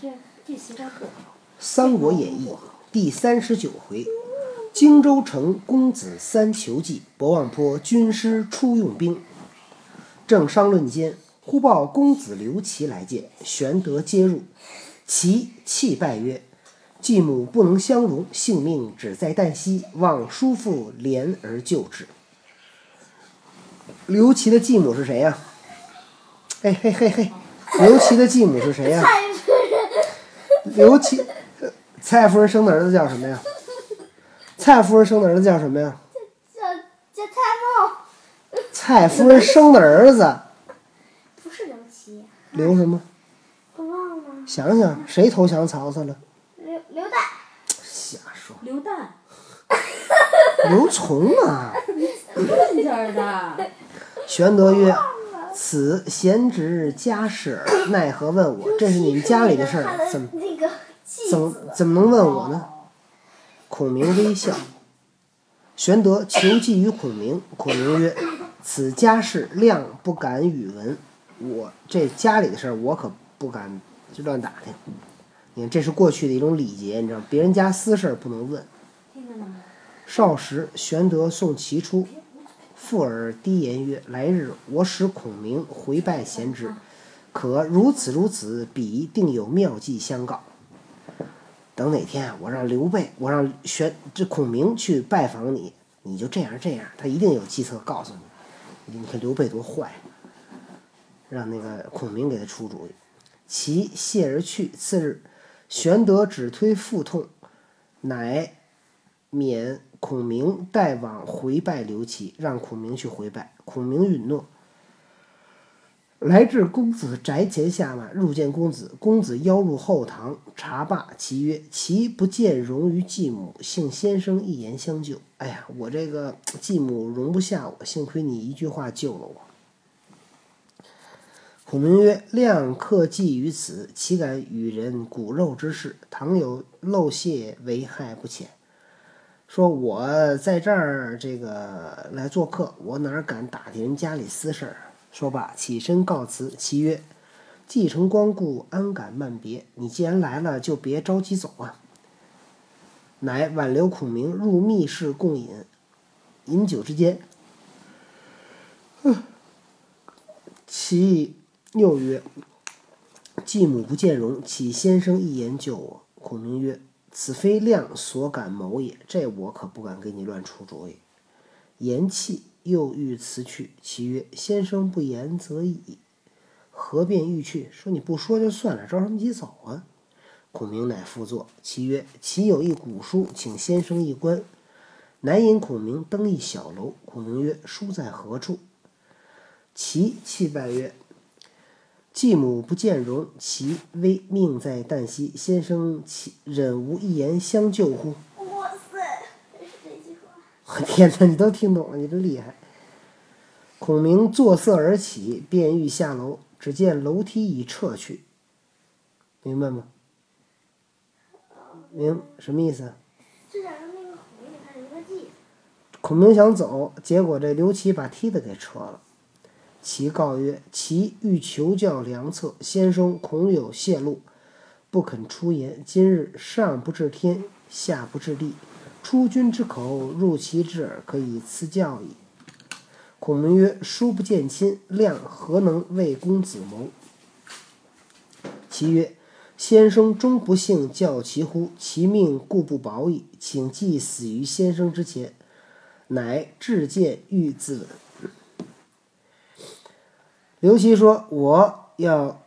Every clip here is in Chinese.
《三国演义》第三十九回：荆州城公子三求计，博望坡军师出用兵。正商论间，忽报公子刘琦来见，玄德接入。其泣拜曰：“继母不能相容，性命只在旦夕，望叔父怜而救之。”刘琦的继母是谁呀、嘿嘿嘿嘿，刘琦的继母是谁呀、刘琦，呃蔡夫人生的儿子叫什么呀？蔡夫人生的儿子叫什么呀？叫叫蔡瑁，蔡夫人生的儿子 不是刘琦，刘什么？我忘了。想想谁投降曹操了？刘刘岱，瞎说，刘蛋，刘琮啊！问这儿的，玄德曰：“此贤侄家事耳，奈何问我？这是你们家里的事儿，怎怎么怎么能问我呢？”孔明微笑。玄德求计于孔明，孔明曰：“此家事亮不敢与闻，我这家里的事儿我可不敢就乱打听。你看，这是过去的一种礼节，你知道，别人家私事儿不能问。”少时，玄德送其出，附耳低言曰：“来日我使孔明回拜贤侄，可如此如此，彼定有妙计相告。等哪天我让刘备，我让玄这孔明去拜访你，你就这样这样，他一定有计策告诉你。你看刘备多坏，让那个孔明给他出主意。其谢而去。次日，玄德只推腹痛，乃免孔明代往回拜刘琦，让孔明去回拜。孔明允诺。来至公子宅前下马，入见公子。公子邀入后堂，茶罢，其曰：“其不见容于继母，幸先生一言相救。”哎呀，我这个继母容不下我，幸亏你一句话救了我。孔明曰：“亮克计于此，岂敢与人骨肉之事？倘有漏泄，为害不浅。”说我在这儿这个来做客，我哪敢打听人家里私事儿？说罢，起身告辞。其曰：“既承光顾，安敢慢别？你既然来了，就别着急走啊。”乃挽留孔明入密室共饮。饮酒之间，其又曰：“继母不见容，岂先生一言救我？”孔明曰：“此非亮所敢谋也，这我可不敢给你乱出主意。”言讫，又欲辞去。其曰：“先生不言则已，何便欲去？说你不说就算了，着什么急走啊？”孔明乃复坐。其曰：“其有一古书，请先生一观。”乃引孔明登一小楼。孔明曰：“书在何处？”其泣拜曰：“继母不见容，其危命在旦夕。先生岂忍无一言相救乎？”哇塞，这句话。我天哪，你都听懂了，你真厉害！孔明作色而起，便欲下楼，只见楼梯已撤去。明白吗？明什么意思？就想让那个孔明给他留个计。孔明想走，结果这刘琦把梯子给撤了。其告曰：“其欲求教良策，先生恐有泄露，不肯出言。今日上不治天，下不治地，出君之口，入其之耳，可以赐教矣。”孔明曰：“书不见亲，亮何能为公子谋？”其曰：“先生终不幸教其乎？其命固不保矣，请既死于先生之前。”乃至见欲自刎。刘琦说：“我要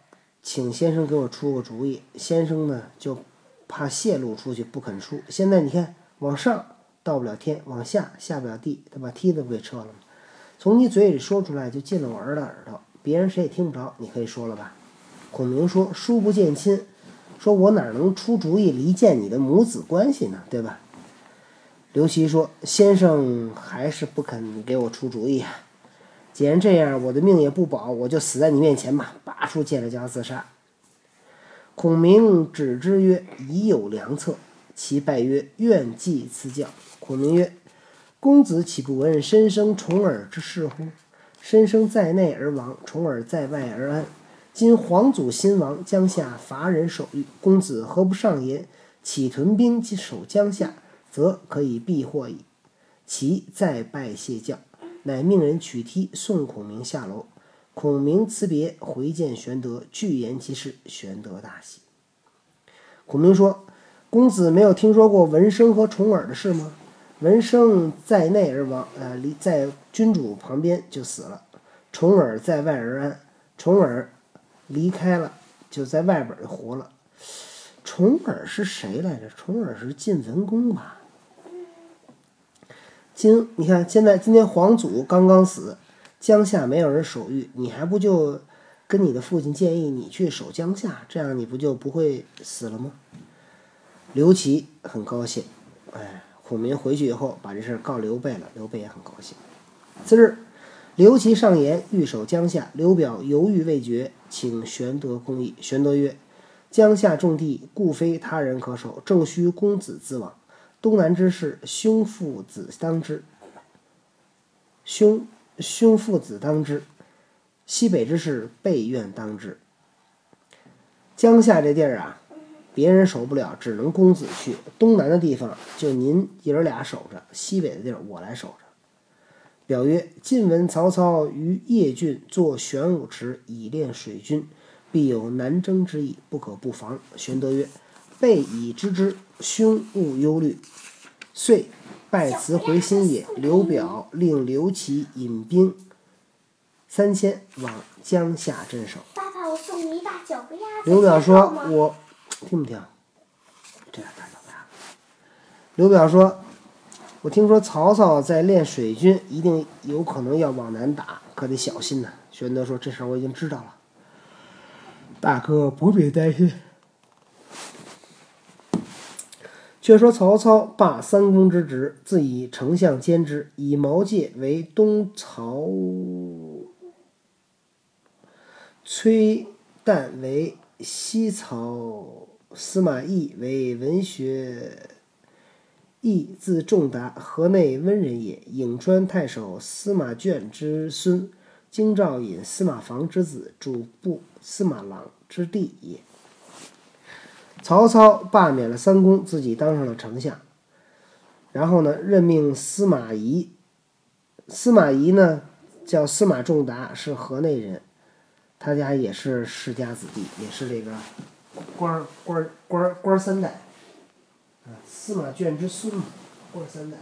请先生给我出个主意。先生呢，就怕泄露出去，不肯出。现在你看，往上到不了天，往下下不了地，他把梯子不给撤了吗？从你嘴里说出来，就进了我儿的耳朵，别人谁也听不着。你可以说了吧？”孔明说：“书不见亲，说我哪能出主意离间你的母子关系呢？对吧？”刘琦说：“先生还是不肯给我出主意啊！既然这样，我的命也不保，我就死在你面前吧！”拔出剑来就要自杀。孔明止之曰：“已有良策。”其拜曰：“愿继赐教。”孔明曰：“公子岂不闻身生重耳之事乎？身生在内而亡，重耳在外而安。今皇祖新亡，江夏乏人守御，公子何不上言，起屯兵守江夏，则可以避祸矣。其再拜谢教，乃命人取梯送孔明下楼。孔明辞别，回见玄德，具言其事。玄德大喜。孔明说：“公子没有听说过文生和重耳的事吗？文生在内而亡，呃，离在君主旁边就死了；重耳在外而安。重耳离开了，就在外边就活了。重耳是谁来着？重耳是晋文公吧？今你看，现在今天皇祖刚刚死。”江夏没有人守御，你还不就跟你的父亲建议你去守江夏，这样你不就不会死了吗？刘琦很高兴，哎，孔明回去以后把这事儿告刘备了，刘备也很高兴。次日，刘琦上言欲守江夏，刘表犹豫未决，请玄德公议。玄德曰：“江夏重地，故非他人可守，正需公子自往。东南之事，兄父子当之。兄。”兄父子当之，西北之事备愿当之。江夏这地儿啊，别人守不了，只能公子去。东南的地方就您爷儿俩守着，西北的地儿我来守着。表曰：晋闻曹操于邺郡作玄武池，以练水军，必有南征之意，不可不防。玄德曰：备以知之，兄勿忧虑。遂。拜辞回新野，刘表令刘琦引兵三千往江夏镇守。爸爸，我送你一大脚丫子。刘表说：“知道吗我听不听？这样大脚丫。”刘表说：“我听说曹操在练水军，一定有可能要往南打，可得小心呐。”玄德说：“这事儿我已经知道了，大哥不必担心。”却说曹操罢三公之职，自以丞相兼之，以毛玠为东曹，崔旦为西曹，司马懿为文学。懿字仲达，河内温人也，颍川太守司马眷之孙，京兆尹司马防之子，主簿司马朗之弟也。曹操罢免了三公，自己当上了丞相。然后呢，任命司马懿。司马懿呢，叫司马仲达，是河内人，他家也是世家子弟，也是这个官官官官三代。啊，司马眷之孙嘛，官三代。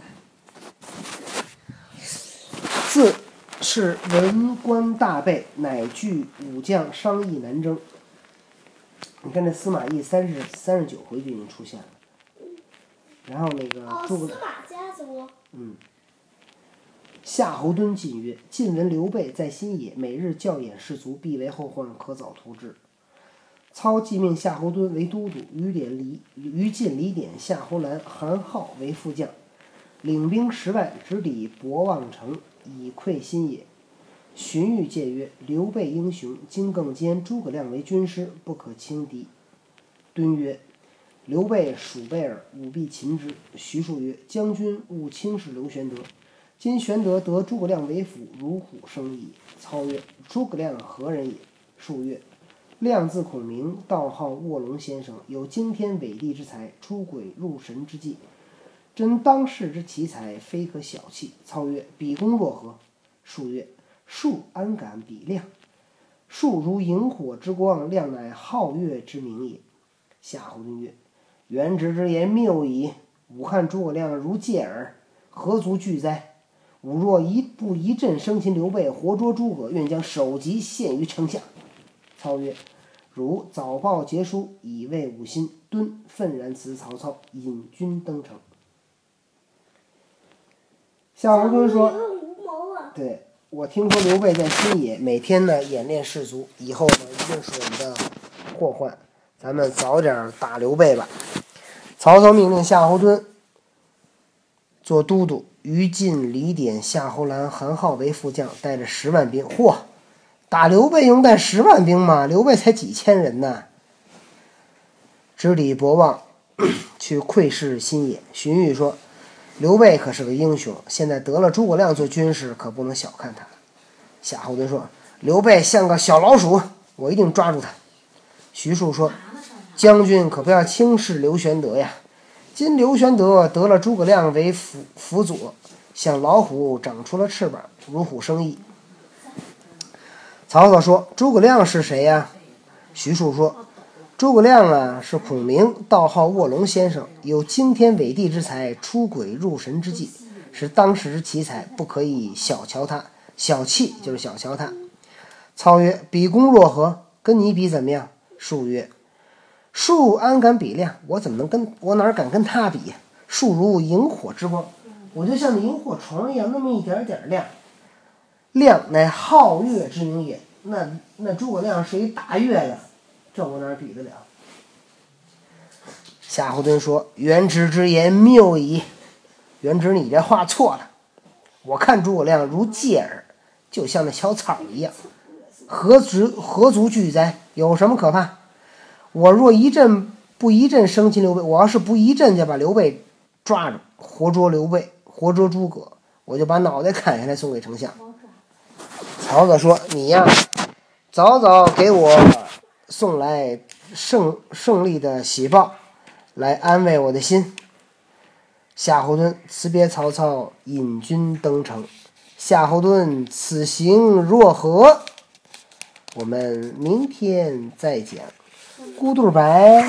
自是文官大备，乃聚武将商议南征。你看这司马懿三十三十九回就已经出现了，然后那个哦，诸葛司马家族。嗯，夏侯惇进曰：“晋闻刘备在新野，每日教演士卒，必为后患，可早图之。”操即命夏侯惇为都督，于典离于禁李典、夏侯兰、韩浩为副将，领兵十万，直抵博望城，以溃新野。荀彧谏曰：“刘备英雄，今更兼诸葛亮为军师，不可轻敌。”敦曰：“刘备鼠辈耳，吾必擒之。”徐庶曰：“将军勿轻视刘玄德。今玄德得诸葛亮为辅，如虎生翼。”操曰：“诸葛亮何人也？”数曰：“亮字孔明，道号卧龙先生，有惊天伟地之才，出鬼入神之计，真当世之奇才，非可小觑。”操曰：“比公若何？”数曰：“树安敢比亮？树如萤火之光，亮乃皓月之明也。夏侯惇曰：“元直之言谬矣。武汉诸葛亮如芥耳，何足惧哉？吾若一不一阵生擒刘备，活捉诸葛，愿将首级献于城下。”操曰：“汝早报捷书，以慰吾心。”敦愤然辞曹操，引军登城。夏侯惇说：“有无谋啊！对，我听说刘备在新野每天呢演练士卒，以后呢一定是我们的祸患，咱们早点打刘备吧。曹操命令夏侯惇做都督，于禁、李典、夏侯兰、韩浩为副将，带着十万兵。嚯，打刘备用带十万兵吗？刘备才几千人呢。知礼博望，去窥视新野。荀彧说。刘备可是个英雄，现在得了诸葛亮做军师，可不能小看他。夏侯惇说：“刘备像个小老鼠，我一定抓住他。徐庶说：“将军可不要轻视刘玄德呀！今刘玄德得了诸葛亮为辅辅佐，像老虎长出了翅膀，如虎生翼。”曹操说：“诸葛亮是谁呀？”徐庶说：“诸葛亮啊，是孔明，道号卧龙先生，有惊天伟地之才，出鬼入神之计，是当时之奇才，不可以小瞧他。小气就是小瞧他。”操曰：“比公若何？跟你比怎么样？”树曰：“树安敢比亮？我怎么能跟我哪敢跟他比呀？树如萤火之光，我就像萤火虫一样，那么一点点亮。亮乃皓月之名也。那那诸葛亮是一大月亮，这我哪比得了？”夏侯惇说：“元直之言谬矣。元直，你这话错了。我看诸葛亮如芥耳，就像那小草一样。”何足何足惧哉？有什么可怕？我若一阵不一阵生擒刘备，我要是不一阵就把刘备抓住，活捉刘备，活捉诸葛，我就把脑袋砍下来送给丞相。曹操说：“你呀，早早给我送来胜胜利的喜报，来安慰我的心。”夏侯惇辞别曹操，引军登城。夏侯惇此行若何？我们明天再讲，孤独白。